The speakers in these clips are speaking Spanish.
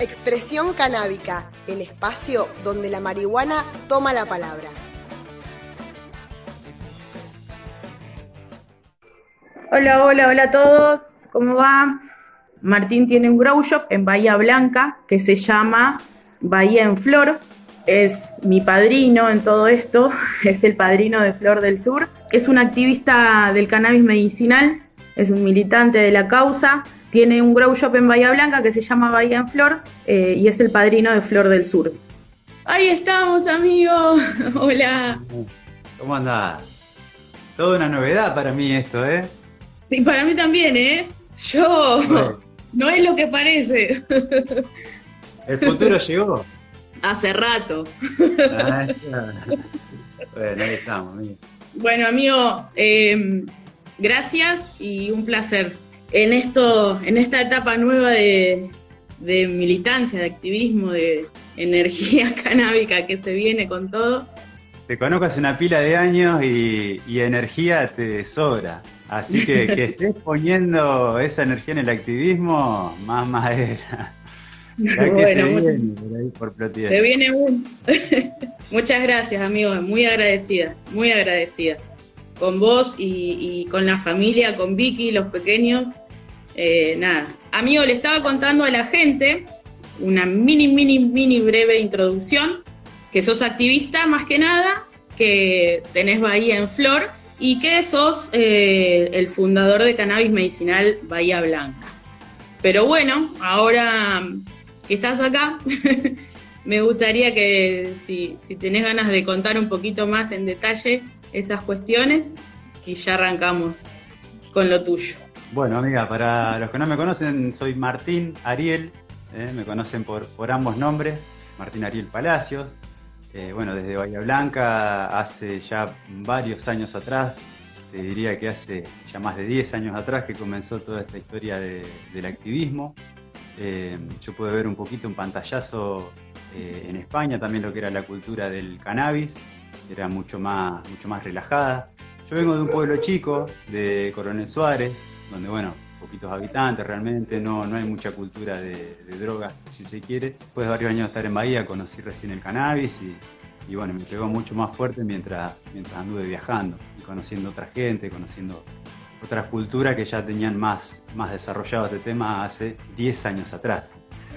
Expresión canábica, el espacio donde la marihuana toma la palabra. Hola, hola, hola a todos. ¿Cómo va? Martín tiene un grow shop en Bahía Blanca que se llama Bahía en Flor. Es mi padrino en todo esto, es el padrino de Flor del Sur. Es un activista del cannabis medicinal, es un militante de la causa. Tiene un grow shop en Bahía Blanca que se llama Bahía en Flor eh, y es el padrino de Flor del Sur. Ahí estamos, amigos. Hola. ¿Cómo andás? Toda una novedad para mí esto, ¿eh? Sí, para mí también, ¿eh? Yo no es lo que parece. ¿El futuro llegó? Hace rato. Ah, bueno, ahí estamos, amigo. Bueno, amigo, eh, gracias y un placer. En esto, en esta etapa nueva de, de militancia, de activismo, de energía canábica que se viene con todo. Te conozco hace una pila de años y, y energía te sobra. Así que que estés poniendo esa energía en el activismo, más madera. Que se muchas- viene por ahí por. Se viene un... Muchas gracias, amigo. Muy agradecida, muy agradecida. Con vos y, con la familia, con Vicky, los pequeños. Eh, nada. Amigo, le estaba contando a la gente una mini, mini, mini breve introducción. Que sos activista más que nada, que tenés Bahía en Flor y que sos eh, el fundador de Cannabis Medicinal Bahía Blanca. Pero bueno, ahora que estás acá, me gustaría que si, si tenés ganas de contar un poquito más en detalle esas cuestiones y ya arrancamos con lo tuyo. Bueno, amiga, para los que no me conocen, soy Martín Ariel, eh, me conocen por, por ambos nombres, Martín Ariel Palacios. Eh, bueno, desde Bahía Blanca, hace ya varios años atrás, te diría que hace ya más de 10 años atrás que comenzó toda esta historia de- del activismo. Eh, yo pude ver un poquito un pantallazo eh, en España, también lo que era la cultura del cannabis, era mucho más, mucho más relajada. Yo vengo de un pueblo chico, de Coronel Suárez, donde, bueno, poquitos habitantes realmente, no, no hay mucha cultura de, drogas, si se quiere. Después de varios años de estar en Bahía, conocí recién el cannabis y, y bueno, me pegó mucho más fuerte mientras, mientras anduve viajando y conociendo otra gente, conociendo otras culturas que ya tenían más, más desarrollado este tema hace 10 años atrás.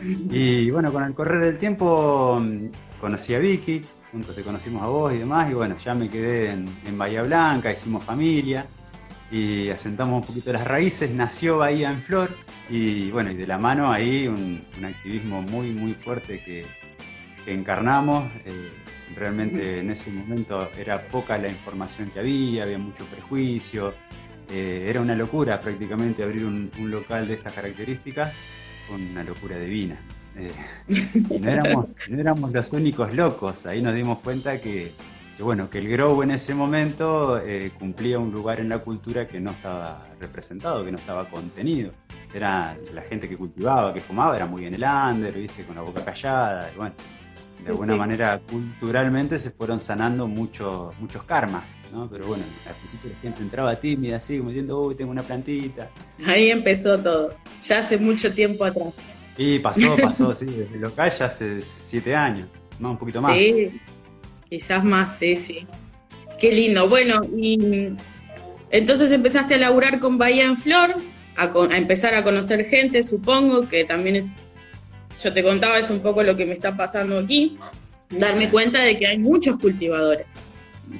Y bueno, con el correr del tiempo mm, conocí a Vicky, juntos te conocimos a vos y demás, y bueno, ya me quedé en, en Bahía Blanca, hicimos familia y asentamos un poquito las raíces, nació Bahía en Flor y bueno, y de la mano ahí un, un activismo muy, muy fuerte que, que encarnamos. eh, realmente en ese momento era poca la información que había, había mucho prejuicio, eh, era una locura prácticamente abrir un, un local de estas características, fue una locura divina. Eh, y no éramos, no éramos los únicos locos, ahí nos dimos cuenta que, bueno, que el grow en ese momento eh, cumplía un lugar en la cultura que no estaba representado, que no estaba contenido. Era la gente que cultivaba, que fumaba, era muy en el under, viste, con la boca callada, y bueno, de alguna sí. manera culturalmente se fueron sanando muchos muchos karmas, ¿no? Pero bueno, al principio la gente entraba tímida, así, como diciendo, uy, tengo una plantita. Ahí empezó todo, ya hace mucho tiempo atrás. Y pasó, pasó, sí, desde local ya hace siete años, más un poquito más. Sí, quizás más, sí, sí. Qué lindo. Bueno, y entonces empezaste a laburar con Bahía en Flor, a, con- a empezar a conocer gente, supongo, que también es, yo te contaba, es un poco lo que me está pasando aquí, darme cuenta de que hay muchos cultivadores,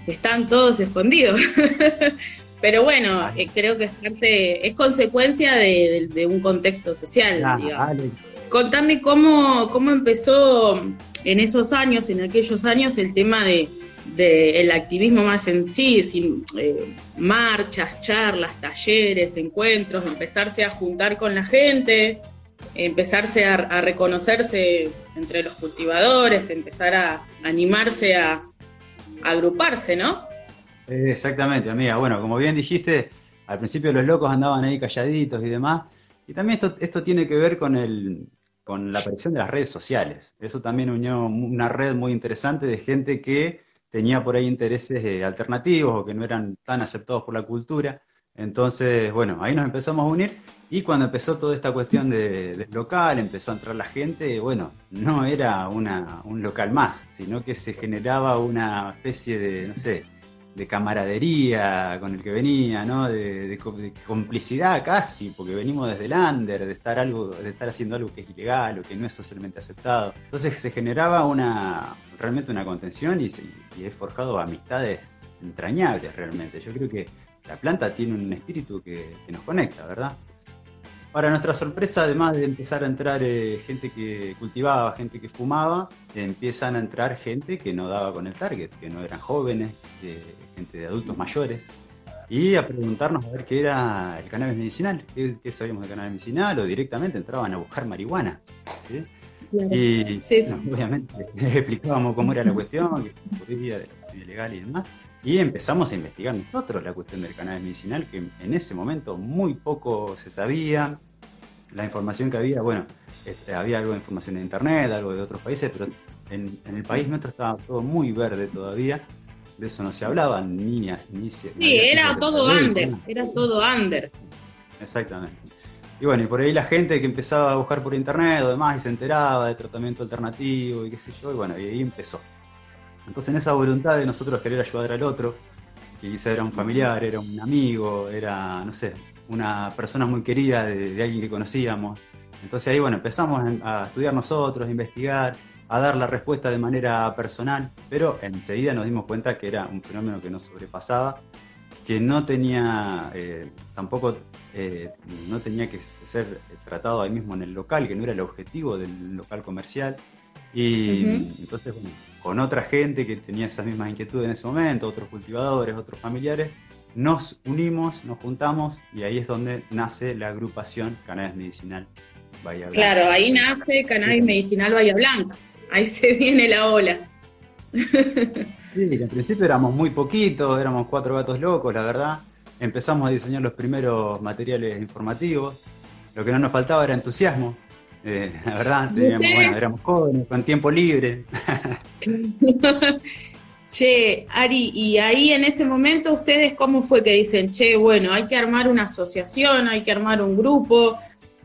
que están todos escondidos. Pero bueno, eh, creo que es parte, es consecuencia de, de- de un contexto social, Ah, digamos. Contame cómo, cómo empezó en esos años, en aquellos años, el tema de, de el activismo más en sí, sin, eh, marchas, charlas, talleres, encuentros, empezarse a juntar con la gente. Empezarse a, reconocerse entre los cultivadores, empezar a animarse a, agruparse, ¿no? Exactamente, amiga. Bueno, como bien dijiste, al principio los locos andaban ahí calladitos y demás. Y también esto, esto tiene que ver con el, con la aparición de las redes sociales. Eso también unió una red muy interesante de gente que tenía por ahí intereses eh, alternativos o que no eran tan aceptados por la cultura. Entonces, bueno, ahí nos empezamos a unir y cuando empezó toda esta cuestión de, del local, empezó a entrar la gente, bueno, no era una, un local más, sino que se generaba una especie de, no sé, de camaradería con el que venía, ¿no? De, de co- de complicidad casi, porque venimos desde el under, de estar algo, de estar haciendo algo que es ilegal o que no es socialmente aceptado. Entonces se generaba una realmente una contención y, se- he forjado amistades entrañables realmente. Yo creo que la planta tiene un espíritu que, que nos conecta, ¿verdad? Para nuestra sorpresa, además de empezar a entrar eh, gente que cultivaba, gente que fumaba, empiezan a entrar gente que no daba con el target, que no eran jóvenes, eh, gente de adultos mayores, y a preguntarnos a ver qué era el cannabis medicinal, qué, qué sabíamos del cannabis medicinal, o directamente entraban a buscar marihuana. ¿sí? Y Sí, sí. bueno, obviamente les explicábamos cómo era la cuestión, que podía de la ilegal y demás. Y empezamos a investigar nosotros la cuestión del cannabis medicinal, que en ese momento muy poco se sabía. La información que había, bueno, este, había algo de información en internet, algo de otros países, pero en, en el país nuestro estaba todo muy verde todavía. De eso no se hablaba, ni ni, se- Sí, era todo under, era todo under. Exactamente. Y bueno, y por ahí la gente que empezaba a buscar por internet o demás y se enteraba de tratamiento alternativo y qué sé yo, y bueno, y ahí empezó. Entonces en esa voluntad de nosotros querer ayudar al otro, que quizá era un familiar, era un amigo, era, no sé, una persona muy querida de, de alguien que conocíamos. Entonces ahí, bueno, empezamos a estudiar nosotros, a investigar, a dar la respuesta de manera personal, pero enseguida nos dimos cuenta que era un fenómeno que nos sobrepasaba que no tenía eh, tampoco eh, no tenía que ser tratado ahí mismo en el local, que no era el objetivo del local comercial. Y Ujú. entonces, bueno, con otra gente que tenía esas mismas inquietudes en ese momento, otros cultivadores, otros familiares, nos unimos, nos juntamos y ahí es donde nace la agrupación Cannabis Medicinal Bahía Blanca. Claro, ahí nace Cannabis Medicinal Bahía Blanca. Ahí se viene la ola. Sí, al principio éramos muy poquitos, éramos cuatro gatos locos, la verdad. Empezamos a diseñar los primeros materiales informativos. Lo que no nos faltaba era entusiasmo. Eh, la verdad, teníamos, bueno, éramos jóvenes, con tiempo libre. che, Ari, y ahí en ese momento ustedes cómo fue que dicen, che, bueno, hay que armar una asociación, hay que armar un grupo,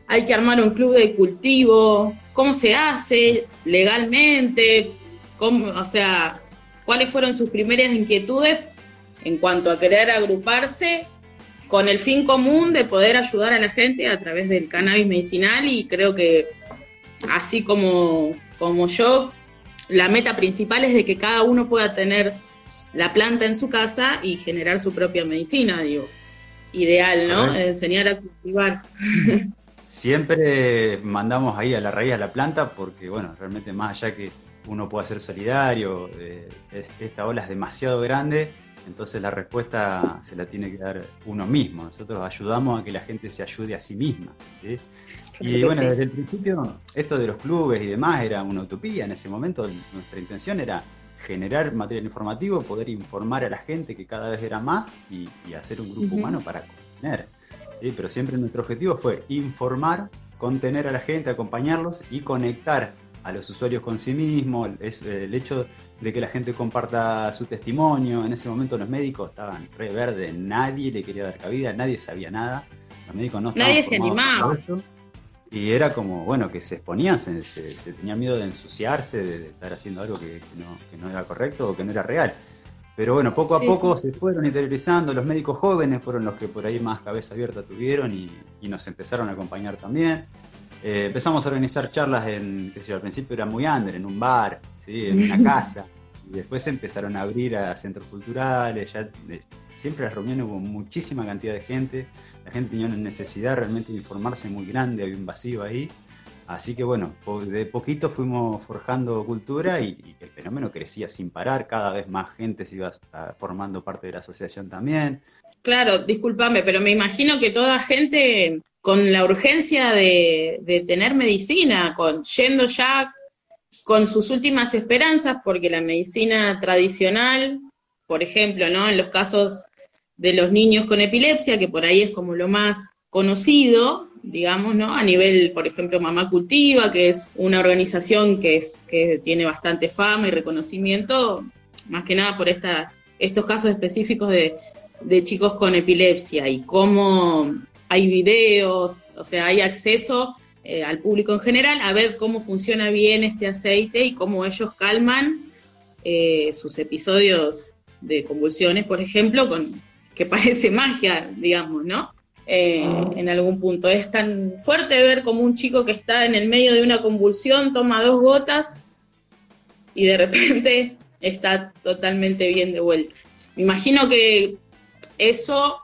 hay que armar un club de cultivo, ¿cómo se hace legalmente? ¿Cómo, o sea, ¿cuáles fueron sus primeras inquietudes en cuanto a querer agruparse con el fin común de poder ayudar a la gente a través del cannabis medicinal? Y creo que así como, como yo, la meta principal es de que cada uno pueda tener la planta en su casa y generar su propia medicina, digo. Ideal, ¿no? Enseñar a cultivar. Siempre mandamos ahí a la raíz a la planta porque, bueno, realmente más allá que uno pueda ser solidario, eh, es- esta ola es demasiado grande, entonces la respuesta se la tiene que dar uno mismo. Nosotros ayudamos a que la gente se ayude a sí misma. Y bueno, desde el principio, esto de los clubes y demás era una utopía. En ese momento, nuestra intención era generar material informativo, poder informar a la gente que cada vez era más y, y hacer un grupo humano para contener. ¿sí? Pero siempre nuestro objetivo fue informar, contener a la gente, acompañarlos y conectar a los usuarios con sí mismos. Es, eh, el hecho de que la gente comparta su testimonio. En ese momento los médicos estaban re verde, nadie le quería dar cabida, nadie sabía nada. Los médicos no estaban Nadie se animaba. Y era como, bueno, que se exponían, se, se, se tenía miedo de ensuciarse, de, de estar haciendo algo que, que no, que no era correcto o que no era real. Pero bueno, poco a Sí, poco se fueron interiorizando, los médicos jóvenes fueron los que por ahí más cabeza abierta tuvieron y, y nos empezaron a acompañar también. Eh, empezamos a organizar charlas en, qué sé yo, al principio era muy under, en un bar, ¿sí? en una casa, y después empezaron a abrir a centros culturales, ya eh, siempre las reuniones hubo muchísima cantidad de gente, la gente tenía una necesidad realmente de informarse muy grande, había un vacío ahí, así que bueno, de poquito fuimos forjando cultura y, y el fenómeno crecía sin parar, cada vez más gente se iba a- formando parte de la asociación también, Claro, discúlpame, pero me imagino que toda gente con la urgencia de, de tener medicina, con yendo ya con sus últimas esperanzas, porque la medicina tradicional, por ejemplo, ¿no? En los casos de los niños con epilepsia, que por ahí es como lo más conocido, digamos, ¿no? A nivel, por ejemplo, Mamá Cultiva, que es una organización que, es, que tiene bastante fama y reconocimiento, más que nada por esta, estos casos específicos de, de chicos con epilepsia y cómo hay videos, o sea, hay acceso eh, al público en general a ver cómo funciona bien este aceite y cómo ellos calman eh, sus episodios de convulsiones, por ejemplo, con que parece magia, digamos, ¿no? Eh, en algún punto. Es tan fuerte ver como un chico que está en el medio de una convulsión toma dos gotas y de repente está totalmente bien de vuelta. Me imagino que eso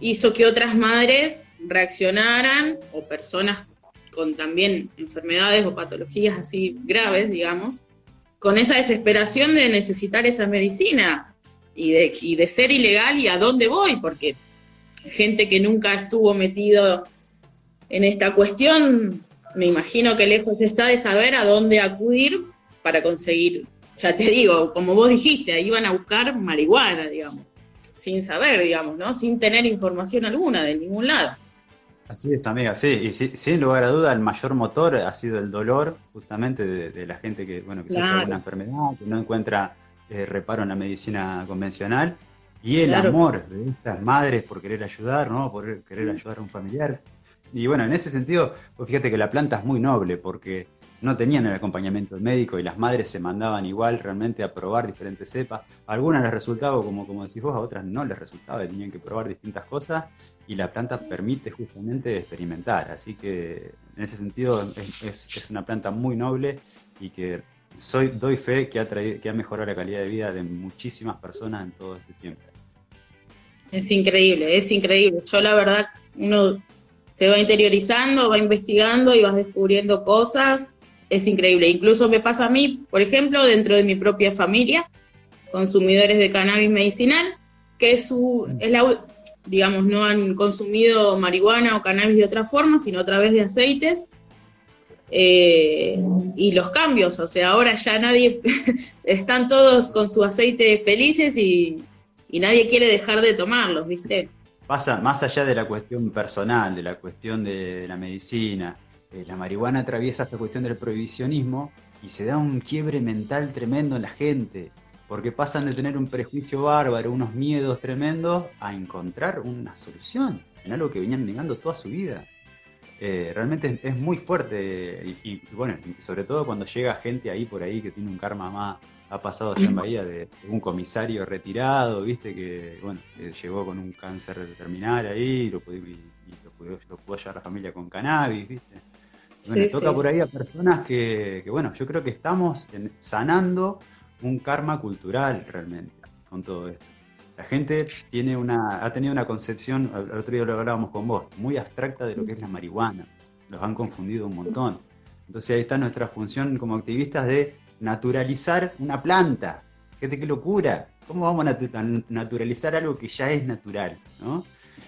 hizo que otras madres reaccionaran o personas con también enfermedades o patologías así graves, digamos, con esa desesperación de necesitar esa medicina y de, y de ser ilegal y a dónde voy, porque gente que nunca estuvo metido en esta cuestión, me imagino que lejos está de saber a dónde acudir para conseguir, ya te digo, como vos dijiste, iban a buscar marihuana, digamos, sin saber, digamos, ¿no? Sin tener información alguna de ningún lado. Así es, amiga, sí, y sin lugar a duda el mayor motor ha sido el dolor justamente de, la gente que, bueno, que sufre una enfermedad, que no encuentra eh, reparo en la medicina convencional y el amor de estas madres por querer ayudar, ¿no? Por querer ayudar a un familiar. Y bueno, en ese sentido, pues fíjate que la planta es muy noble porque no tenían el acompañamiento médico y las madres se mandaban igual realmente a probar diferentes cepas. A algunas les resultaba, como, como decís vos, a otras no les resultaba y tenían que probar distintas cosas y la planta permite justamente experimentar. Así que en ese sentido es, es una planta muy noble y que soy, doy fe que ha, traído, que ha mejorado la calidad de vida de muchísimas personas en todo este tiempo. Es increíble, es increíble. Yo la verdad, uno se va interiorizando, va investigando y vas descubriendo cosas. Es increíble. Incluso me pasa a mí, por ejemplo, dentro de mi propia familia, consumidores de cannabis medicinal, que su, es la, digamos, no han consumido marihuana o cannabis de otra forma, sino a través de aceites. Eh, y los cambios, o sea, ahora ya nadie, están todos con su aceite felices y, y nadie quiere dejar de tomarlos, ¿viste? Pasa más allá de la cuestión personal, de la cuestión de la medicina. Eh, la marihuana atraviesa esta cuestión del prohibicionismo y se da un quiebre mental tremendo en la gente, porque pasan de tener un prejuicio bárbaro, unos miedos tremendos, a encontrar una solución en algo que venían negando toda su vida. Eh, realmente es, muy fuerte y, y, bueno, sobre todo cuando llega gente ahí por ahí que tiene un karma más, ha pasado allá en Bahía de un comisario retirado, viste, que bueno, llegó con un cáncer terminal ahí lo pudo, y, lo, pudo, lo llevar la familia con cannabis, viste. Bueno, toca por ahí a personas que, que, bueno, yo creo que estamos sanando un karma cultural realmente con todo esto. La gente tiene una, ha tenido una concepción, el otro día lo hablábamos con vos, muy abstracta de lo que es la marihuana. Los han confundido un montón. Entonces ahí está nuestra función como activistas de naturalizar una planta. Fíjate qué locura. ¿Cómo vamos a naturalizar algo que ya es natural? ¿no?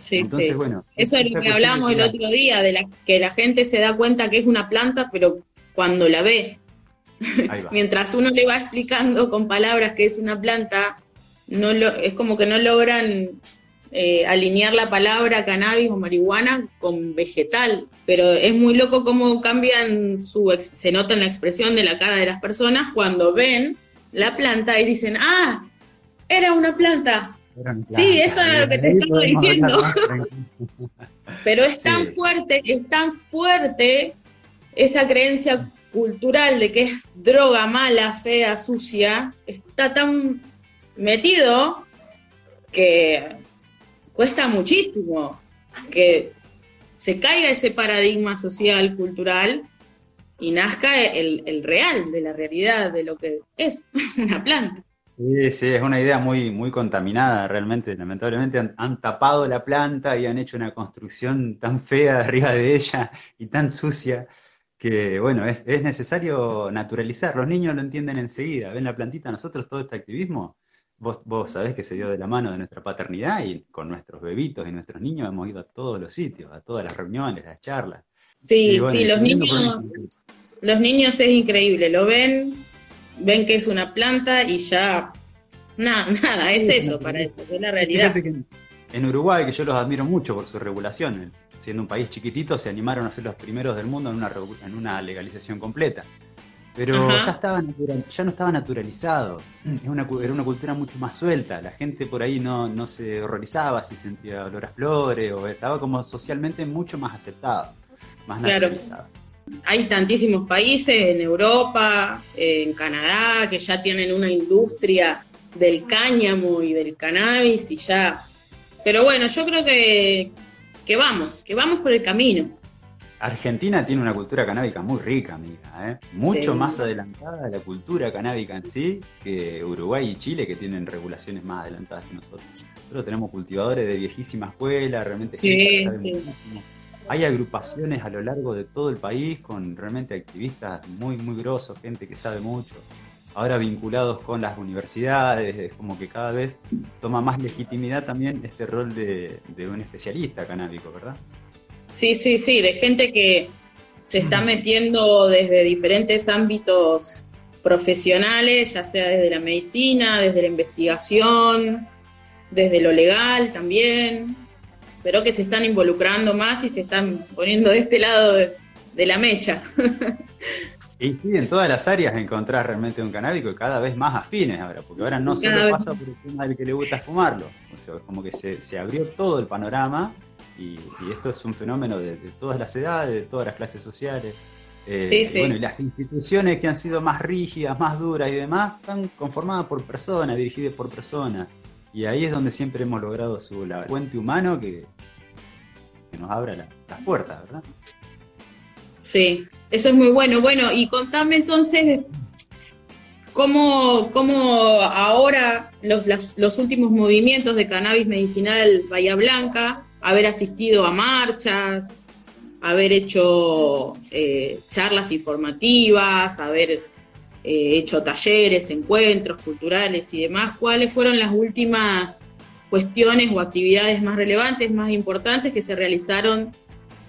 Sí, Entonces, bueno. Eso es lo que hablamos el otro día, de la, que la gente se da cuenta que es una planta, pero cuando la ve, mientras uno le va explicando con palabras que es una planta, no lo, es como que no logran eh, alinear la palabra cannabis o marihuana con vegetal, pero es muy loco cómo cambian su, se nota en la expresión de la cara de las personas cuando ven la planta y dicen, ah, era una planta. Sí, eso era lo que te estaba diciendo. pero es tan fuerte, es tan fuerte esa creencia cultural de que es droga mala, fea, sucia, está tan metido que cuesta muchísimo que se caiga ese paradigma social, cultural, y nazca el, real de la realidad de lo que es una planta. Sí, sí, es una idea muy, muy contaminada realmente. Lamentablemente han, tapado la planta y han hecho una construcción tan fea arriba de ella y tan sucia que, bueno, es, es necesario naturalizar. Los niños lo entienden enseguida. Ven la plantita, nosotros todo este activismo vos, vos sabés que se dio de la mano de nuestra paternidad y con nuestros bebitos y nuestros niños hemos ido a todos los sitios, a todas las reuniones, las charlas. Sí, bueno, sí, los niños, los niños es increíble, lo ven, ven que es una planta y ya, nada, nada, es Sí, eso para eso, es la realidad. Fíjate que en Uruguay, que yo los admiro mucho por su regulación, el- siendo un país chiquitito, se animaron a ser los primeros del mundo en una, en una legalización completa. Pero Ajá. ya, estaba natural- ya no estaba naturalizado, es una, cu- era una cultura mucho más suelta, la gente por ahí no, no se horrorizaba si sentía olor a flores, o estaba como socialmente mucho más aceptado, más Claro. Hay tantísimos países en Europa, en Canadá, que ya tienen una industria del cáñamo y del cannabis y ya. Pero bueno, yo creo que, que vamos, que vamos por el camino. Argentina tiene una cultura canábica muy rica, amiga, ¿eh? mucho Sí. más adelantada la cultura canábica en sí que Uruguay y Chile, que tienen regulaciones más adelantadas que nosotros. Nosotros tenemos cultivadores de viejísima escuela, realmente Sí, gente que sabe sí. muchísimo. Hay agrupaciones a lo largo de todo el país con realmente activistas muy, muy grosos, gente que sabe mucho. Ahora vinculados con las universidades, es como que cada vez toma más legitimidad también este rol de, de un especialista canábico, ¿verdad? Sí, sí, sí, de gente que se está metiendo desde diferentes ámbitos profesionales, ya sea desde la medicina, desde la investigación, desde lo legal también, pero que se están involucrando más y se están poniendo de este lado de, de la mecha. Y sí, en todas las áreas encontrás realmente un canábico y cada vez más afines ahora, porque ahora no Cada solo pasa por el tema del que le gusta fumarlo, o sea, como que se, se abrió todo el panorama y, y esto es un fenómeno de, de todas las edades, de todas las clases sociales. Eh, Sí, y sí. Bueno, y las instituciones que han sido más rígidas, más duras y demás, están conformadas por personas, dirigidas por personas. Y ahí es donde siempre hemos logrado su la puente humano que, que nos abra la- las puertas, ¿verdad? Sí, eso es muy bueno. Bueno, y contame entonces cómo, cómo ahora los, los últimos movimientos de cannabis medicinal Bahía Blanca, haber asistido a marchas, haber hecho eh, charlas informativas, haber eh, hecho talleres, encuentros culturales y demás, ¿cuáles fueron las últimas cuestiones o actividades más relevantes, más importantes que se realizaron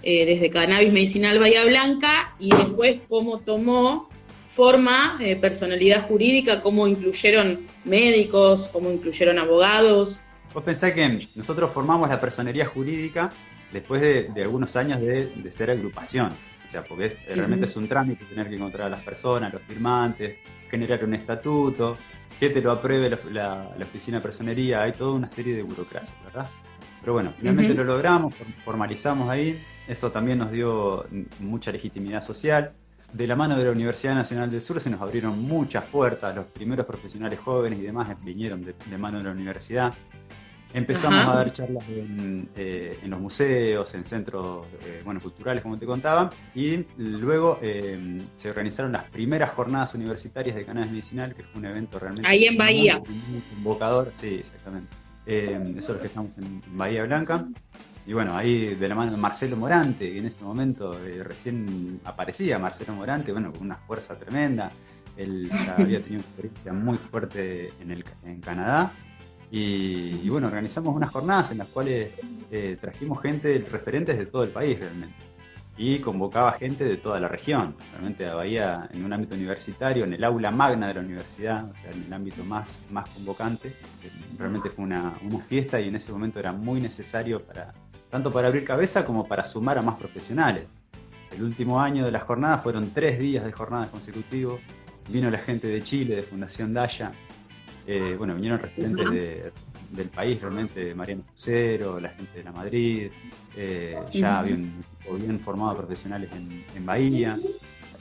eh, desde Cannabis Medicinal Bahía Blanca y después cómo tomó forma eh, personalidad jurídica, cómo incluyeron médicos, cómo incluyeron abogados. Vos pensás que nosotros formamos la personería jurídica después de, algunos años de ser agrupación. O sea, porque es- Sí. realmente es un trámite tener que encontrar a las personas, los firmantes, generar un estatuto, que te lo apruebe la, la- la oficina de personería. Hay toda una serie de burocracias, ¿verdad? Pero bueno, finalmente lo logramos, for- formalizamos ahí. Eso también nos dio mucha legitimidad social. De la mano de la Universidad Nacional del Sur se nos abrieron muchas puertas. Los primeros profesionales jóvenes y demás vinieron de, de mano de la universidad. Empezamos Ajá. a dar charlas en, eh, en los museos, en centros eh, bueno, culturales, como te contaba, y luego eh, se organizaron las primeras jornadas universitarias de cannabis medicinal, que fue un evento realmente Ahí en muy, Bahía. muy convocador. Sí, exactamente. Eso es lo que estamos en, Bahía Blanca. Y bueno, ahí de la mano de Marcelo Morante, que en ese momento recién aparecía Marcelo Morante, bueno, con una fuerza tremenda. Él ya había tenido una experiencia muy fuerte en, el, en Canadá. Y, y bueno, organizamos unas jornadas en las cuales eh, trajimos gente, referentes de todo el país realmente. Y convocaba gente de toda la región. Realmente Bahía, en un ámbito universitario, en el aula magna de la universidad, o sea, en el ámbito más, más convocante. Eh, Realmente fue una, una fiesta y en ese momento era muy necesario para tanto para abrir cabeza como para sumar a más profesionales. El último año de las jornadas fueron tres días de jornadas consecutivos. Vino la gente de Chile, de Fundación Daya, eh, bueno, vinieron referentes Ujú. de- del país, realmente Mariano Crucero, la gente de la Madrid, eh, ya había un equipo bien formado de profesionales en, en Bahía.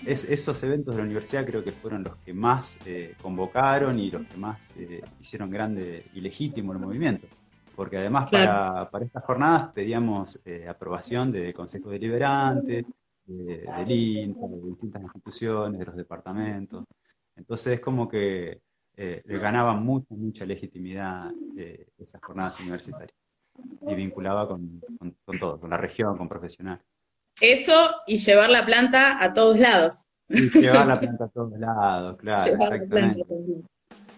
Es- esos eventos de la universidad creo que fueron los que más eh, convocaron y los que más eh, hicieron grande y legítimo el movimiento. Porque además Claro. para, para estas jornadas pedíamos eh, aprobación de Consejo Deliberante, de- del INTA, de distintas instituciones, de los departamentos. Entonces es como que eh, le ganaba mucha, mucha legitimidad eh, esas jornadas universitarias y vinculaba con, con- con todo, con la región, con profesionales. Eso y llevar la planta a todos lados. Y llevar la planta a todos lados, claro, Llevar exactamente.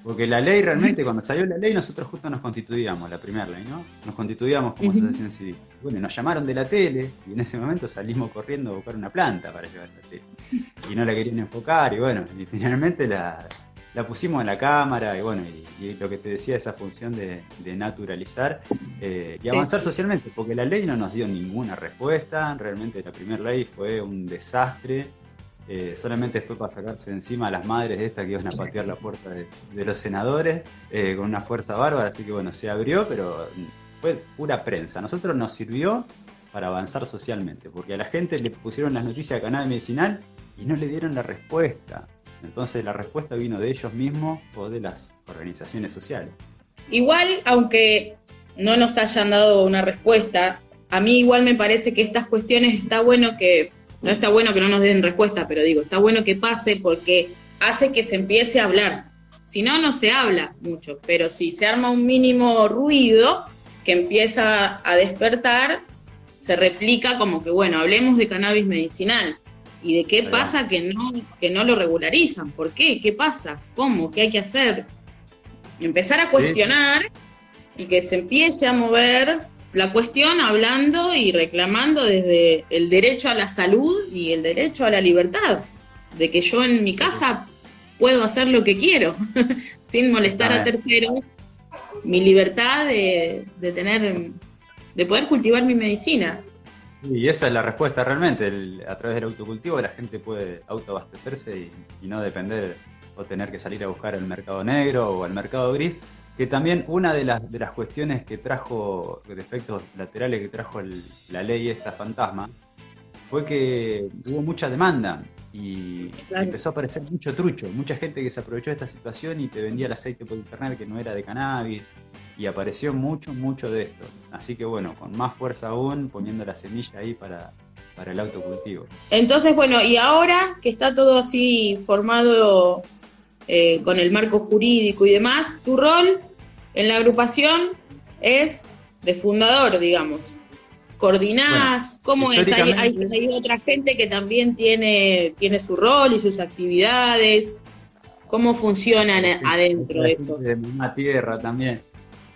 Porque la ley realmente, cuando salió la ley, nosotros justo nos constituíamos, la primera ley, ¿no? Nos constituíamos como asociación civil. Bueno, nos llamaron de la tele y en ese momento salimos corriendo a buscar una planta para llevar la tele. Y no la querían enfocar y bueno, y finalmente la, la pusimos en la cámara y bueno, y, lo que te decía, esa función de, naturalizar eh, y avanzar socialmente, porque la ley no nos dio ninguna respuesta, realmente la primera ley fue un desastre, eh, solamente fue para sacarse encima a las madres estas que iban a patear la puerta de, los senadores eh, con una fuerza bárbara, así que bueno, se abrió, pero fue pura prensa. A nosotros nos sirvió para avanzar socialmente, porque a la gente le pusieron las noticias de canal medicinal y no le dieron la respuesta. Entonces la respuesta vino de ellos mismos o de las organizaciones sociales. Igual, aunque no nos hayan dado una respuesta, a mí igual me parece que estas cuestiones está bueno que, no está bueno que no nos den respuesta, pero digo, está bueno que pase porque hace que se empiece a hablar. Si no, no se habla mucho, pero si se arma un mínimo ruido que empieza a despertar, se replica como que, bueno, hablemos de cannabis medicinal. ¿Y de qué pasa que no, que no lo regularizan? ¿Por qué? ¿Qué pasa? ¿Cómo? ¿Qué hay que hacer? Empezar a cuestionar y que se empiece a mover la cuestión hablando y reclamando desde el derecho a la salud y el derecho a la libertad, de que yo en mi casa puedo hacer lo que quiero, sin molestar a terceros, mi libertad de, de tener, de poder cultivar mi medicina. Y esa es la respuesta realmente. a través del autocultivo la gente puede autoabastecerse y, no depender o tener que salir a buscar el mercado negro o el mercado gris. Que también una de las, de las cuestiones que trajo, de efectos laterales que trajo la ley esta fantasma, fue que hubo mucha demanda y empezó a aparecer mucho trucho, mucha gente que se aprovechó de esta situación y te vendía el aceite por internet que no era de cannabis y apareció mucho, mucho de esto. Así que bueno, con más fuerza aún, poniendo la semilla ahí para, para el autocultivo. Entonces, bueno, y ahora que está todo así formado eh, con el marco jurídico y demás, tu rol en la agrupación es de fundador, digamos coordinás? ¿Cómo es? ¿Hay, hay, otra gente que también tiene, tiene su rol y sus actividades. ¿Cómo funcionan adentro de eso? De misma tierra también.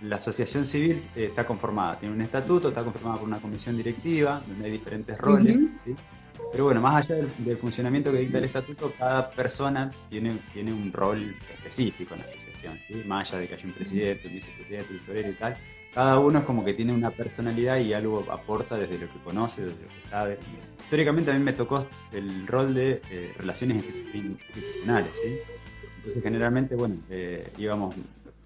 La asociación civil eh, está conformada, tiene un estatuto, está conformada por una comisión directiva, donde hay diferentes roles. Pero bueno, más allá del, funcionamiento que dicta el estatuto, cada persona tiene, tiene un rol específico en la asociación, ¿sí? más allá de que haya un presidente, un vicepresidente, un tesorero y tal cada uno es como que tiene una personalidad y algo aporta desde lo que conoce, desde lo que sabe. Históricamente a mí me tocó el rol de eh, relaciones institucionales, ¿sí? Entonces generalmente, bueno, eh, íbamos,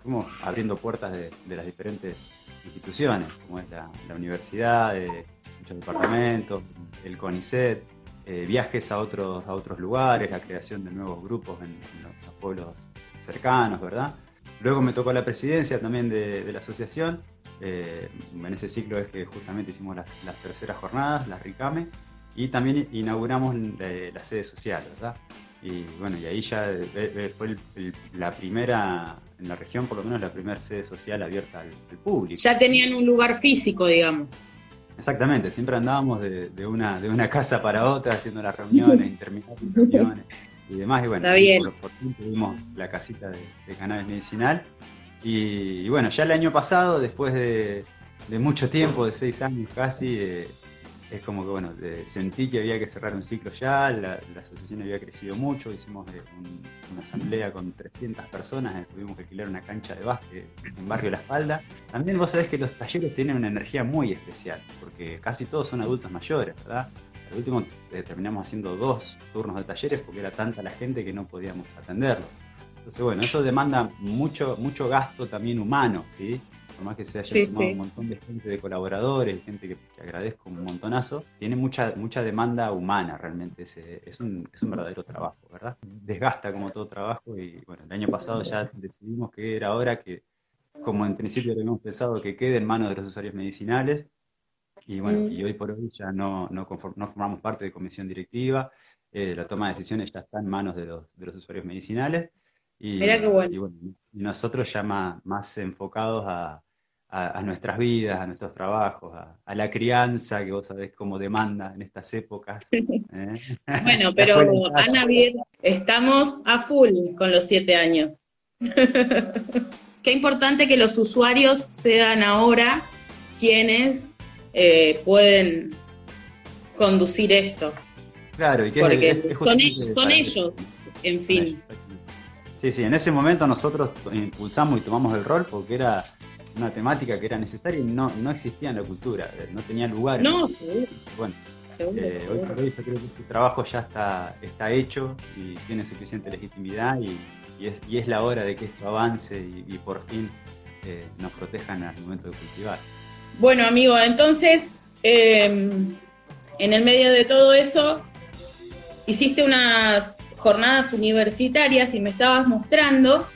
fuimos abriendo puertas de, las diferentes instituciones, como es la, universidad, muchos departamentos, el CONICET, eh, viajes a otros, a otros lugares, la creación de nuevos grupos en, los, pueblos cercanos, ¿verdad? Luego me tocó la presidencia también de la asociación eh, en ese ciclo es que justamente hicimos las, terceras jornadas, las RICAME, y también inauguramos la, sede social, ¿verdad? Y bueno, y ahí ya eh, eh, fue la primera, en la región por lo menos, la primera sede social abierta al, público. Ya tenían un lugar físico, digamos. Exactamente, siempre andábamos de, una, de una casa para otra haciendo las reuniones, interminables reuniones y demás. Y bueno, por, fin tuvimos la casita de, de cannabis medicinal y, bueno, ya el año pasado, después de, mucho tiempo, de seis años casi, eh, es como que bueno, sentí que había que cerrar un ciclo ya, la, asociación había crecido mucho, hicimos eh, una asamblea con 300 personas, eh, tuvimos que alquilar una cancha de básquet en Barrio La Espalda. También vos sabés que los talleres tienen una energía muy especial, porque casi todos son adultos mayores, ¿verdad? Al último terminamos haciendo dos turnos de talleres porque era tanta la gente que no podíamos atenderlo. Entonces, bueno, eso demanda mucho, mucho gasto también humano, ¿sí? Por más que se haya sumado un montón de gente, de colaboradores, gente que, agradezco un montonazo, tiene mucha, mucha demanda humana realmente. es, un, es un verdadero trabajo, ¿verdad? Desgasta como todo trabajo y bueno, el año pasado ya decidimos que era hora que, como en principio habíamos pensado, que quede en manos de los usuarios medicinales. Y bueno, mm. y hoy por hoy ya no, no, no formamos parte de comisión directiva, eh, la toma de decisiones ya está en manos de los, de los usuarios medicinales. Y, bueno. nosotros ya más, enfocados a, nuestras vidas, a nuestros trabajos, a, la crianza que vos sabés cómo demanda en estas épocas. ¿eh? bueno, pero Ana, bien, estamos a full con los siete años. Qué importante que los usuarios sean ahora quienes eh, pueden conducir esto. Claro, y que Porque es- es- es son, para- ellos, en fin. Sí, sí, en ese momento nosotros impulsamos y tomamos el rol porque era una temática que era necesaria y no, no existía en la cultura, eh, no tenía lugar. No, seguro, Bueno, seguro, eh, hoy seguro. por hoy yo creo que este trabajo ya está, está hecho y tiene suficiente legitimidad y, y es, y es la hora de que esto avance y, y por fin eh, nos protejan al momento de cultivar. Bueno, amigo, entonces, eh, en el medio de todo eso, hiciste unas jornadas universitarias y me estabas mostrando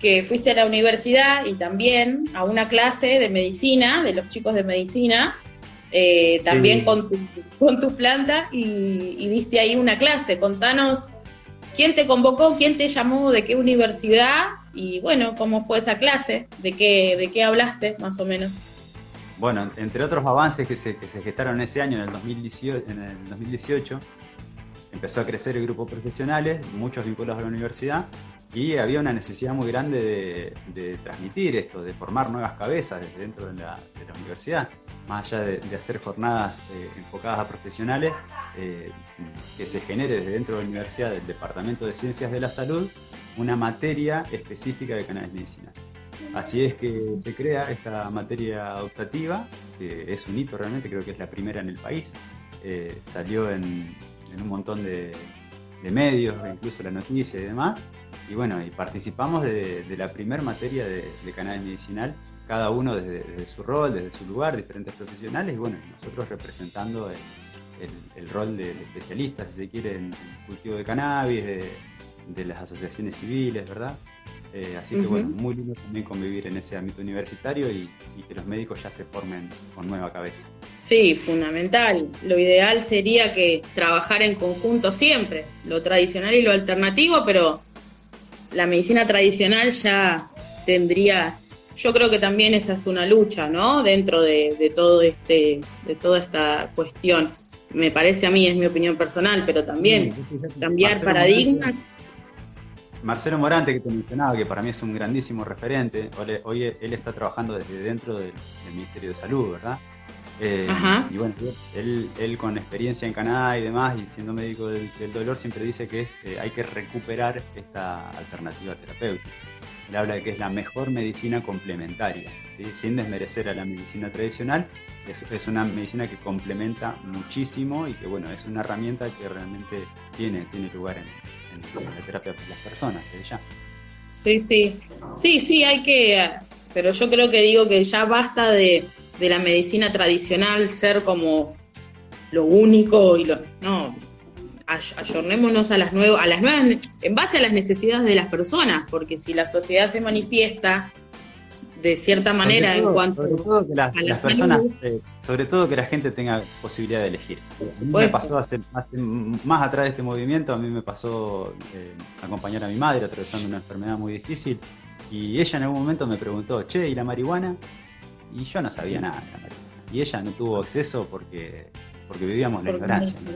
que fuiste a la universidad y también a una clase de medicina, de los chicos de medicina, eh, también Sí. con, tu, con tu planta y, y diste ahí una clase. Contanos quién te convocó, quién te llamó, de qué universidad y bueno, cómo fue esa clase, de qué, de qué hablaste más o menos. Bueno, entre otros avances que se, que se gestaron ese año, en el 2018, en el 2018 empezó a crecer el grupo de profesionales, muchos vinculados a la universidad, y había una necesidad muy grande de, de transmitir esto, de formar nuevas cabezas desde dentro de la, de la universidad, más allá de, de hacer jornadas eh, enfocadas a profesionales, eh, que se genere desde dentro de la universidad, del Departamento de Ciencias de la Salud, una materia específica de cannabis medicinal. Así es que se crea esta materia optativa, que es un hito realmente, creo que es la primera en el país. Eh, salió en, en un montón de, medios, incluso la noticia y demás. Y bueno, y participamos de, la primera materia de, de cannabis medicinal, cada uno desde, su rol, desde su lugar, diferentes profesionales, y bueno, nosotros representando el, rol de, de especialistas, si se quiere, en el cultivo de cannabis, de las asociaciones civiles, ¿verdad? Eh, así que bueno, muy lindo también convivir en ese ámbito universitario y, y que los médicos ya se formen con nueva cabeza. Sí, fundamental. Lo ideal sería que trabajar en conjunto siempre, lo tradicional y lo alternativo, pero la medicina tradicional ya tendría, yo creo que también esa es una lucha, ¿no? Dentro de, de todo este, de toda esta cuestión. Me parece a mí, es mi opinión personal, pero también cambiar paradigmas. Marcelo Morante, que te mencionaba, que para mí es un grandísimo referente, hoy, él está trabajando desde dentro del, del Ministerio de Salud, ¿verdad? Eh. Y bueno, él, él con experiencia en Canadá y demás, y siendo médico del, del dolor, siempre dice que es, eh, hay que recuperar esta alternativa terapéutica. Él habla de que es la mejor medicina complementaria, sin desmerecer a la medicina tradicional. Es, una medicina que complementa muchísimo y que bueno, es una herramienta que realmente tiene, tiene lugar en, en la terapia de las personas, desde ya. Sí, sí. Sí, sí, hay que. Pero yo creo que digo que ya basta de, de la medicina tradicional ser como lo único y lo. No. Ay- Ayornémonos a las nuevas, a las nuevas, en base a las necesidades de las personas, porque si la sociedad se manifiesta de cierta manera todo- en cuanto sobre todo que las, a la las personas, eh, sobre todo que la gente tenga posibilidad de elegir. A mí me pasó hace, hace más atrás de este movimiento, a mí me pasó eh, acompañar a mi madre atravesando una enfermedad muy difícil y ella en algún momento me preguntó, che, ¿y la marihuana? Y yo no sabía nada de la marihuana. Y ella no tuvo acceso porque, porque vivíamos la ignorancia. no-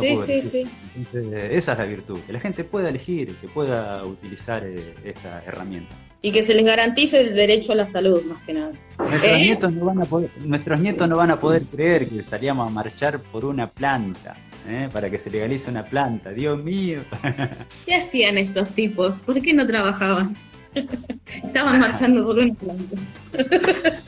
Sí, sí, sí. Entonces, esa es la virtud, que la gente pueda elegir, que pueda utilizar eh, esta herramienta. Y que se les garantice el derecho a la salud, más que nada. Nuestros, ¿Eh? nietos no van a poder, nuestros nietos no van a poder creer que salíamos a marchar por una planta, ¿eh? para que se legalice una planta. Dios mío. ¿Qué hacían estos tipos? ¿Por qué no trabajaban? Estaban marchando por una planta.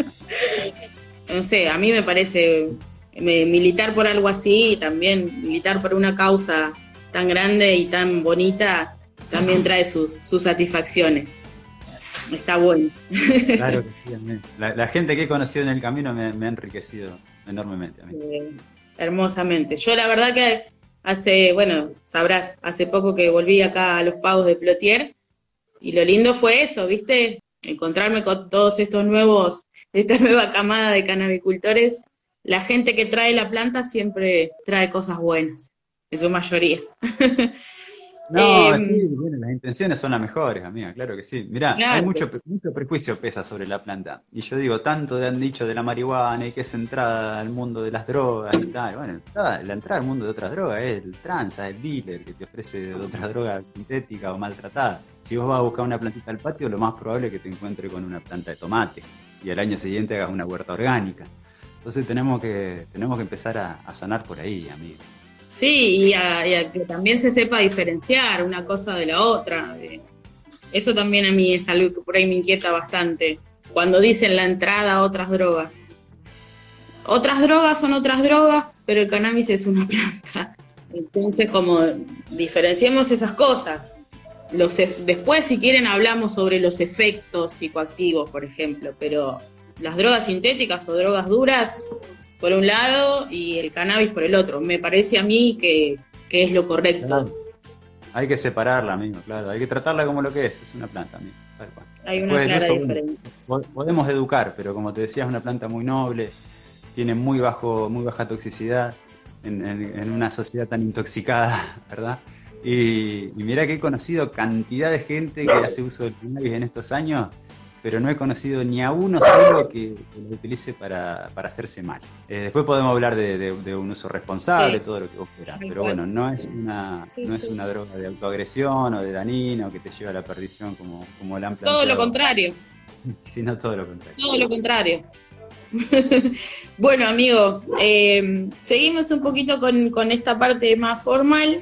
no sé, a mí me parece militar por algo así y también militar por una causa tan grande y tan bonita también trae sus, sus satisfacciones. Está bueno. Claro que sí, la, la gente que he conocido en el camino me, me ha enriquecido enormemente. A mí. Eh, hermosamente. Yo la verdad que hace, bueno, sabrás, hace poco que volví acá a los pagos de Plotier y lo lindo fue eso, ¿viste? Encontrarme con todos estos nuevos, esta nueva camada de canabicultores. La gente que trae la planta siempre trae cosas buenas, en su mayoría. No, Eh, sí, bueno, las intenciones son las mejores, amiga, claro que sí. Mirá, Claro. hay mucho, pre- mucho prejuicio pesa sobre la planta. Y yo digo, tanto han dicho de la marihuana y que es entrada al mundo de las drogas y tal. Bueno, la entrada al mundo de otras drogas es el tranza, el dealer que te ofrece otra droga sintética o maltratada. Si vos vas a buscar una plantita al patio, lo más probable es que te encuentres con una planta de tomate y al año siguiente hagas una huerta orgánica. Entonces tenemos que, tenemos que empezar a, sanar por ahí, amigo. Sí, y a, y a que también se sepa diferenciar una cosa de la otra. Eh, Eso también a mí es algo que por ahí me inquieta bastante. Cuando dicen la entrada a otras drogas. Otras drogas son otras drogas, pero el cannabis es una planta. Entonces, como diferenciemos esas cosas. Los, e- después, si quieren, hablamos sobre los efectos psicoactivos, por ejemplo, pero las drogas sintéticas o drogas duras por un lado y el cannabis por el otro. Me parece a mí que, que es lo correcto. Hay que separarla, amigo, claro. Hay que tratarla como lo que es, es una planta, amigo. tal cual. Hay una Después clara eso, diferencia. po- podemos educar, pero como te decía, es una planta muy noble, tiene muy bajo, muy baja toxicidad en, en- en una sociedad tan intoxicada, ¿verdad? Y, y mira que he conocido cantidad de gente que hace uso del cannabis en estos años, pero no he conocido ni a uno solo que, lo utilice para, para hacerse mal. Eh, después podemos hablar de, de- de un uso responsable, Sí. todo lo que vos quieras, pero bueno, no es una, Sí, no es sí. una droga de autoagresión o de danina o que te lleva a la perdición como, como la han Todo lo contrario, Sino todo lo contrario. todo lo contrario. bueno, amigo, eh, seguimos un poquito con, con esta parte más formal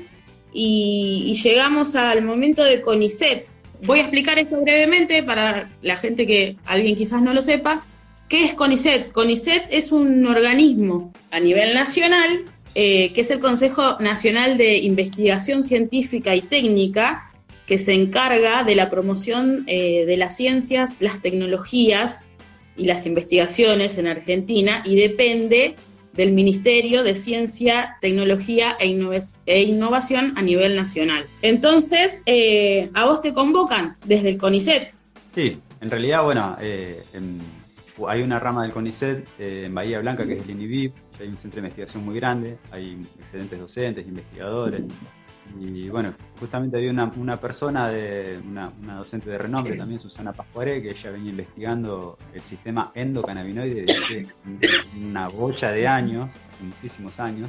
y, y llegamos al momento de CONICET. Voy a explicar esto brevemente para la gente que alguien quizás no lo sepa. ¿Qué es CONICET? CONICET es un organismo a nivel nacional, eh, que es el Consejo Nacional de Investigación Científica y Técnica, que se encarga de la promoción eh, de las ciencias, las tecnologías y las investigaciones en Argentina y depende del Ministerio de Ciencia, Tecnología e, e Innovación a nivel nacional. Entonces, eh, a vos te convocan desde el CONICET. Sí, en realidad, bueno, eh, hay una rama del CONICET eh, en Bahía Blanca que es el INIVIP, hay un centro de investigación muy grande, hay excelentes docentes, investigadores, y bueno, justamente había una, una persona, de una, una docente de renombre también, Susana Pascuaré, que ella venía investigando el sistema endocannabinoide desde hace una bocha de años, hace muchísimos años,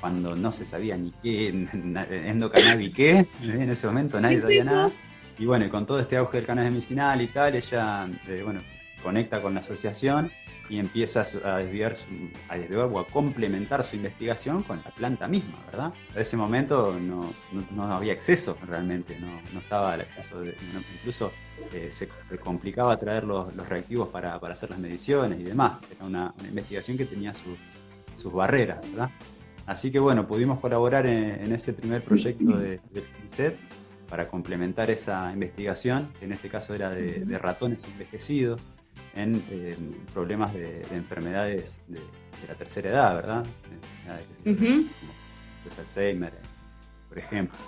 cuando no se sabía ni qué, endocannabis qué, en ese momento nadie ¿Qué es sabía nada. Y bueno, con todo este auge del cannabis medicinal y tal, ella, eh, bueno, conecta con la asociación y empieza a desviar, su, a desviar o a complementar su investigación con la planta misma, ¿verdad? A ese momento no, no- no había acceso realmente, no, no estaba el acceso, de, incluso eh, se, se complicaba traer los, los reactivos para, para hacer las mediciones y demás. Era una, una investigación que tenía su- sus barreras, ¿verdad? Así que bueno, pudimos colaborar en, en ese primer proyecto de, del CINCET para complementar esa investigación, que en este caso era de, de ratones envejecidos en eh, problemas de, de enfermedades de, de la tercera edad, ¿verdad? Enfermedades que se- Ujú. como los Alzheimer, por ejemplo.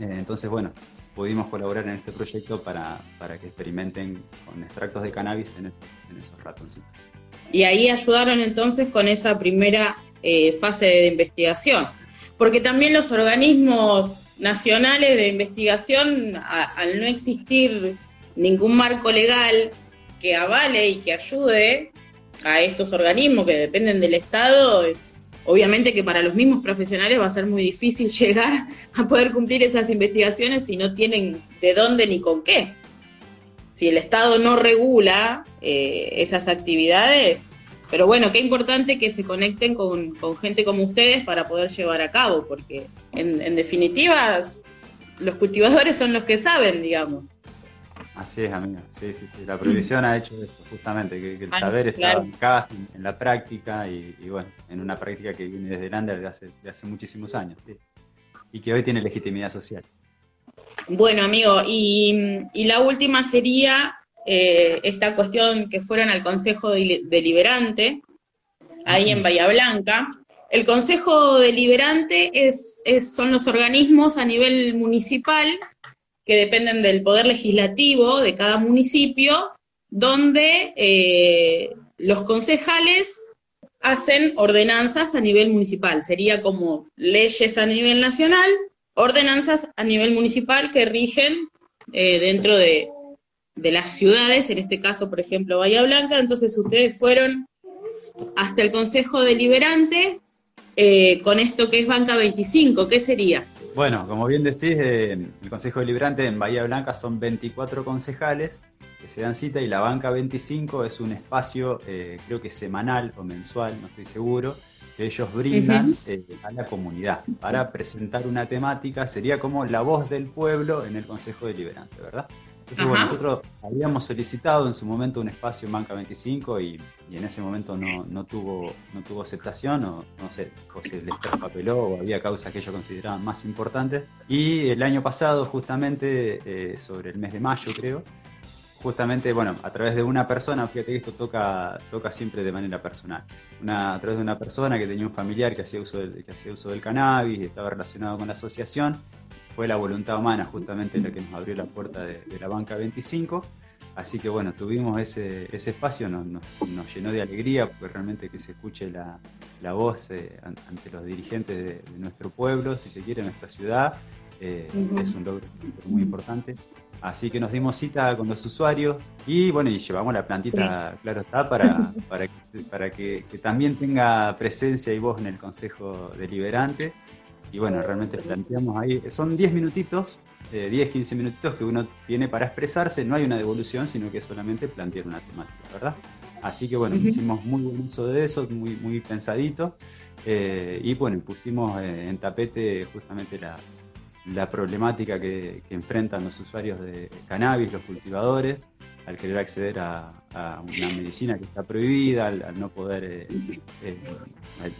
Eh, entonces, bueno, pudimos colaborar en este proyecto para, para que experimenten con extractos de cannabis en, esos- en esos ratoncitos. Y ahí ayudaron entonces con esa primera eh, fase de investigación. Porque también los organismos nacionales de investigación, a- al no existir ningún marco legal que avale y que ayude a estos organismos que dependen del Estado, es- obviamente que para los mismos profesionales va a ser muy difícil llegar a poder cumplir esas investigaciones si no tienen de dónde ni con qué si el Estado no regula eh, esas actividades. Pero bueno, qué importante que se conecten con, con gente como ustedes para poder llevar a cabo, porque en definitiva los cultivadores son los que saben, digamos. Así es, amiga. Sí, sí, sí. La prohibición ha hecho eso, justamente, que, que el Ah, saber estaba claro. en casa, en, en la práctica, y, y bueno, en una práctica que viene desde Lander desde hace, de hace muchísimos años, sí. y que hoy tiene legitimidad social. Bueno, amigo, y, y la última sería eh, esta cuestión que fueron al Consejo Deli- Deliberante, ahí en Bahía Blanca. El Consejo Deliberante es, es- son los organismos a nivel municipal que dependen del poder legislativo de cada municipio, donde eh, los concejales hacen ordenanzas a nivel municipal. Sería como leyes a nivel nacional, ordenanzas a nivel municipal que rigen eh, dentro de, de las ciudades, en este caso, por ejemplo, Bahía Blanca. Entonces ustedes fueron hasta el Consejo Deliberante eh, con esto que es Banca 25. ¿Qué sería? Bueno, como bien decís, eh, el Consejo Deliberante en Bahía Blanca son 24 concejales que se dan cita y la Banca 25 es un espacio, eh, creo que semanal o mensual, no estoy seguro, que ellos brindan eh, a la comunidad para presentar una temática, sería como la voz del pueblo en el Consejo Deliberante, ¿verdad? Entonces, bueno, nosotros habíamos solicitado en su momento un espacio en Banca 25 y, en ese momento no, tuvo, no tuvo aceptación o no sé, o se les traspapeló o había causas que ellos consideraban más importantes. Y el año pasado, justamente eh, sobre el mes de mayo creo, justamente, bueno, a través de una persona, fíjate que esto toca, toca siempre de manera personal. Una, a través de una persona que tenía un familiar que hacía uso del, que hacía uso del cannabis y estaba relacionado con la asociación, fue la voluntad humana justamente la que nos abrió la puerta de, la banca 25. Así que bueno, tuvimos ese, ese espacio, nos, nos, llenó de alegría, porque realmente que se escuche la, la voz eh, ante los dirigentes de, nuestro pueblo, si se quiere, nuestra ciudad, eh, es un logro muy importante. Así que nos dimos cita con los usuarios y bueno, y llevamos la plantita, claro está, para, para, para que, que, también tenga presencia y voz en el Consejo Deliberante y bueno, realmente planteamos ahí, son 10 minutitos, 10, 15 minutitos que uno tiene para expresarse, no hay una devolución, sino que solamente plantear una temática, ¿verdad? Así que bueno, hicimos muy buen uso de eso, muy, muy pensadito, eh, y bueno, pusimos eh, en tapete justamente la, la problemática que, enfrentan los usuarios de cannabis, los cultivadores, al querer acceder a, una medicina que está prohibida, al, no poder, eh, eh,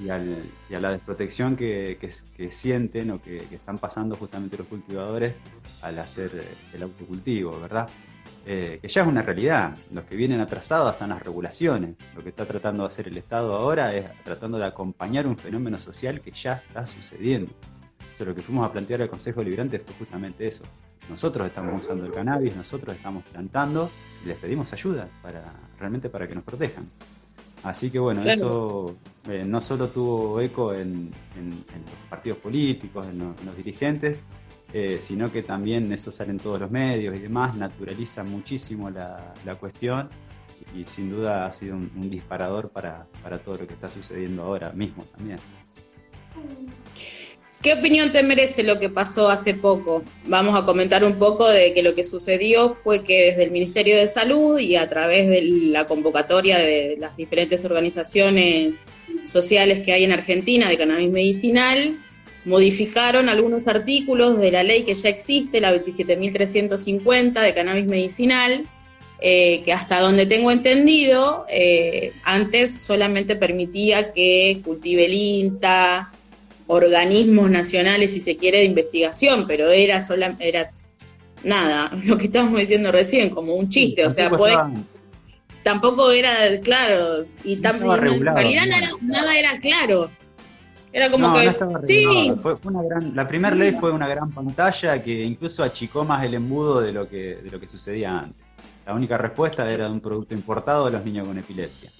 y, a la desprotección que, sienten o que, están pasando justamente los cultivadores al hacer eh, el autocultivo, ¿verdad? que ya es una realidad. Los que vienen atrasados son las regulaciones. Lo que está tratando de hacer el Estado ahora es tratando de acompañar un fenómeno social que ya está sucediendo lo que fuimos a plantear al Consejo Deliberante fue justamente eso. Nosotros estamos usando el cannabis, nosotros estamos plantando y les pedimos ayuda para realmente para que nos protejan. Así que bueno, eso eh, no solo tuvo eco en, los partidos políticos, en, los dirigentes, eh, sino que también eso sale en todos los medios y demás, naturaliza muchísimo la, cuestión y, sin duda ha sido un, un disparador para, para todo lo que está sucediendo ahora mismo también. ¿Qué opinión te merece lo que pasó hace poco? Vamos a comentar un poco de que lo que sucedió fue que desde el Ministerio de Salud y a través de la convocatoria de las diferentes organizaciones sociales que hay en Argentina de cannabis medicinal, modificaron algunos artículos de la ley que ya existe, la 27.350 de cannabis medicinal, eh, que hasta donde tengo entendido, eh, antes solamente permitía que cultive el INTA, organismos nacionales, si se quiere, de investigación, pero era sola, era nada, lo que estábamos diciendo recién, como un chiste, o sea, tampoco era claro, y tampoco en realidad nada, era claro. Era como que sí. Fue, una gran, la primera ley fue una gran pantalla que incluso achicó más el embudo de lo que de lo que sucedía antes. La única respuesta era de un producto importado de los niños con epilepsia.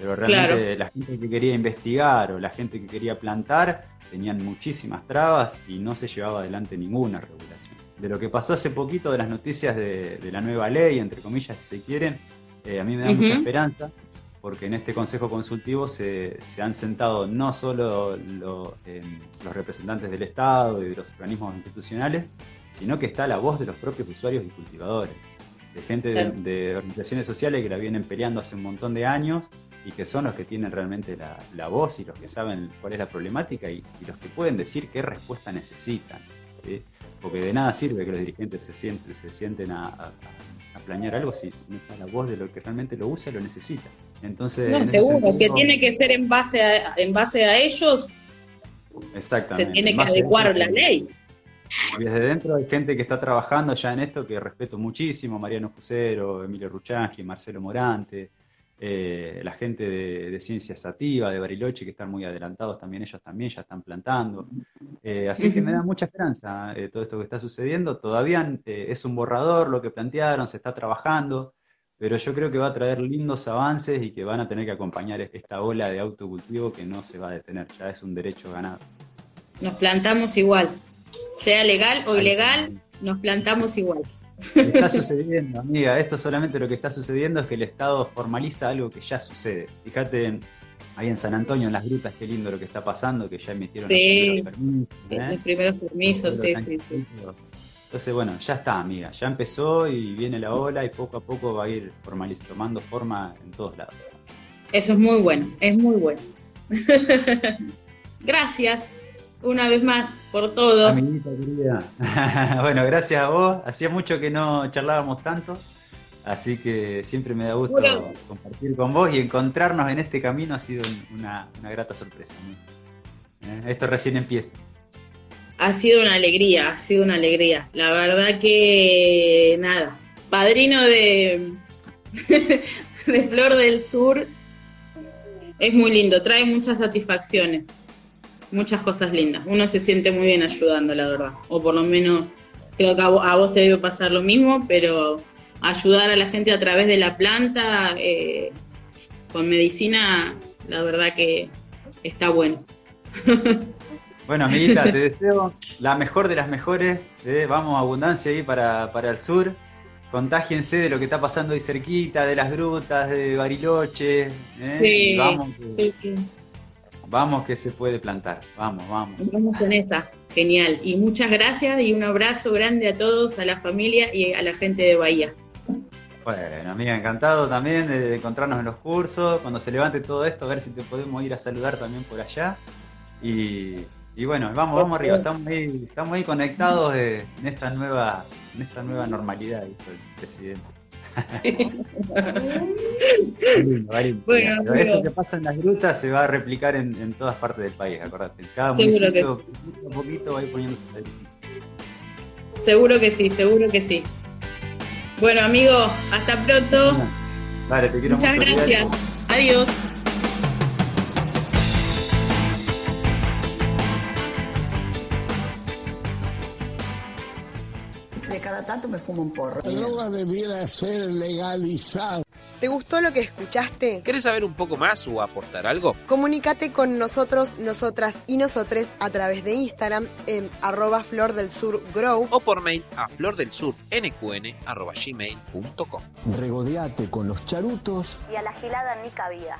Pero realmente la gente que quería investigar o la gente que quería plantar tenían muchísimas trabas y no se llevaba adelante ninguna regulación. De lo que pasó hace poquito de las noticias de, la nueva ley, entre comillas, si se quieren, eh, a mí me da mucha esperanza porque en este Consejo Consultivo se, han sentado no solo em, los representantes del Estado y de los organismos institucionales, sino que está la voz de los propios usuarios y cultivadores de gente de, organizaciones sociales que la vienen peleando hace un montón de años y que son los que tienen realmente la, voz y los que saben cuál es la problemática y, los que pueden decir qué respuesta necesitan. Porque de nada sirve que los dirigentes se sienten, se sienten a, planear algo si no está la voz de lo que realmente lo usa y lo necesita. Entonces, no, seguro, que tiene que ser en base a, en base a ellos. Exactamente. Se tiene que adecuar la ley. Desde dentro hay gente que está trabajando ya en esto que respeto muchísimo, Mariano Fusero, Emilio Ruchangi, Marcelo Morante, eh, la gente de, Ciencia Sativa, de Bariloche, que están muy adelantados también, ellos también ya están plantando. Eh, así que me da mucha esperanza eh, todo esto que está sucediendo. Todavía es un borrador lo que plantearon, se está trabajando, pero yo creo que va a traer lindos avances y que van a tener que acompañar esta ola de autocultivo que no se va a detener, ya es un derecho ganado. Nos plantamos igual. sea legal o ilegal, nos plantamos igual. Está sucediendo, amiga. Esto solamente lo que está sucediendo es que el Estado formaliza algo que ya sucede. Fíjate ahí en San Antonio, en las grutas, qué lindo lo que está pasando, que ya emitieron Sí, los primeros permisos. ¿eh? Los primeros permisos, sí, sí, sí. Entonces, bueno, ya está, amiga. Ya empezó y viene la ola y poco a poco va a ir formaliz- tomando forma en todos lados. Eso es muy bueno, es muy bueno. Gracias una vez más por todo. Amiguita querida. bueno, gracias a vos. Hacía mucho que no charlábamos tanto. Así que siempre me da gusto Bueno. compartir con vos y encontrarnos en este camino ha sido una, una grata sorpresa. ¿Eh? Esto recién empieza. Ha sido una alegría, ha sido una alegría. La verdad que nada, padrino de, de Flor del Sur es muy lindo, trae muchas satisfacciones, muchas cosas lindas. Uno se siente muy bien ayudando, la verdad. O por lo menos creo que a vos, a vos te debe pasar lo mismo, pero ayudar a la gente a través de la planta eh, con medicina, la verdad que está bueno. Bueno, amiguita, te deseo la mejor de las mejores. ¿eh? Vamos, abundancia ahí para, para el sur. Contágiense de lo que está pasando ahí cerquita, de las grutas, de Bariloche. ¿eh? Sí, Vamos, que, sí, sí. Vamos que se puede plantar. Vamos, vamos. Vamos con esa. Genial. Y muchas gracias y un abrazo grande a todos, a la familia y a la gente de Bahía. Bueno, amiga, encantado también de, encontrarnos en los cursos. Cuando se levante todo esto, a ver si te podemos ir a saludar también por allá. Y, y bueno, vamos, vamos arriba. Estamos ahí, estamos ahí conectados eh, en esta nueva, en esta nueva normalidad, dijo el presidente. Lindo, lindo. Bueno, Pero esto que pasa en las grutas se va a replicar en, en todas partes del país, acordate. Cada Seguro municipio, poquito a poquito, va a ir poniendo. Seguro que sí, seguro que sí. Bueno, amigo, hasta pronto. Dale, te quiero Muchas mucho. gracias. Adiós. Tanto me fumo un porro. La droga debiera ser legalizada. ¿Te gustó lo que escuchaste? ¿Querés saber un poco más o aportar algo? Comunícate con nosotros, nosotras y nosotres a través de Instagram en arroba flor del sur grow O por mail a flordelsurnqn.gmail.com Regodeate con los charutos y a la gilada ni cabida.